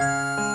大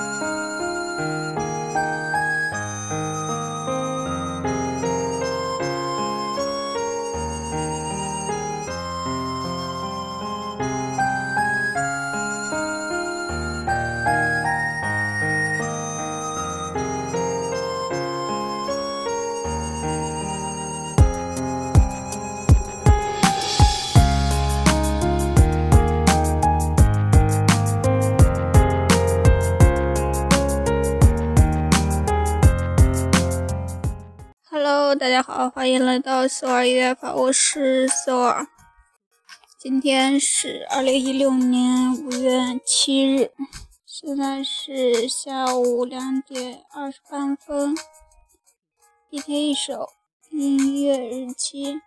好，欢迎来到索尔音乐法，我是索尔。今天是二零一六年五月七日，现在是下午两点二十八分。一天一首音乐日记。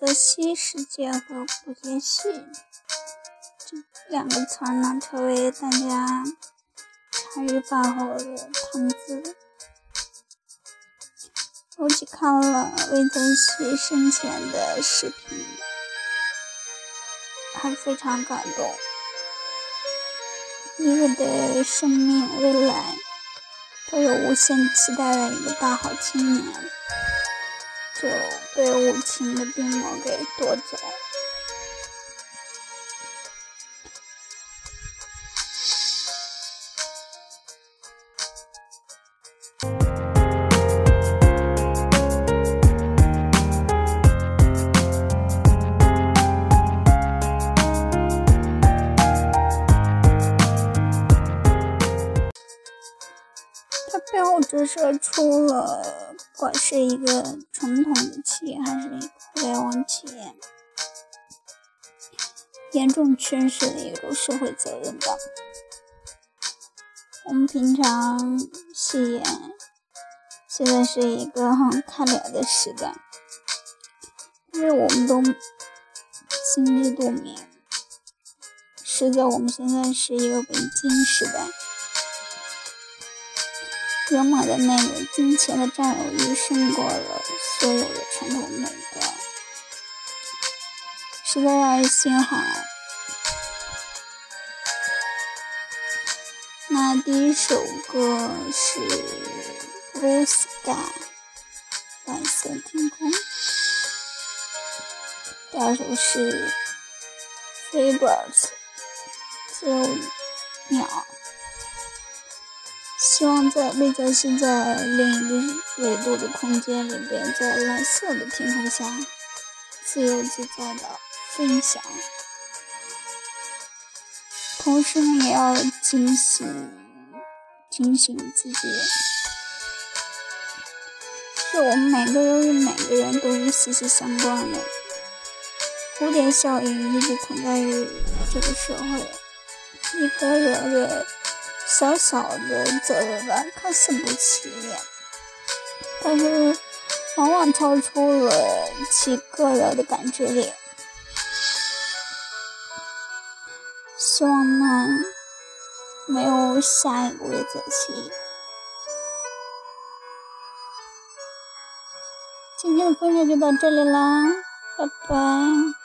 魏则西事件和古天戏这两个词儿呢，成为大家茶余饭后的谈资。我去看了魏则西生前的视频，还非常感动。一个对生命未来都有无限期待的一个大好青年，就被无情的病魔给夺走。他背后折射出了，不管是一个传统的企业，还是一个互联网企业，严重缺失的一种社会责任感。我们平常戏言，现在是一个很看脸的时代，因为我们都心知肚明，实则我们现在是一个围巾时代。罗马的那个金钱的占有欲胜过了所有的传统美德，实在让人心寒。那第一首歌是《Blue Sky》蓝色天空，第二首是《Free Birds》自由鸟。希望在魏则西在另一个维度的空间里边，在蓝色的天空下自由自在的飞翔，同时呢，也要警醒、警醒自己，是我们每个人与每个人都是息息相关的。蝴蝶效应一直存在于这个社会，一个人。小小的责任感看似不起眼，但是往往超出了其个人的感知力。希望呢，没有下一个魏则西。今天的分享就到这里啦，拜拜。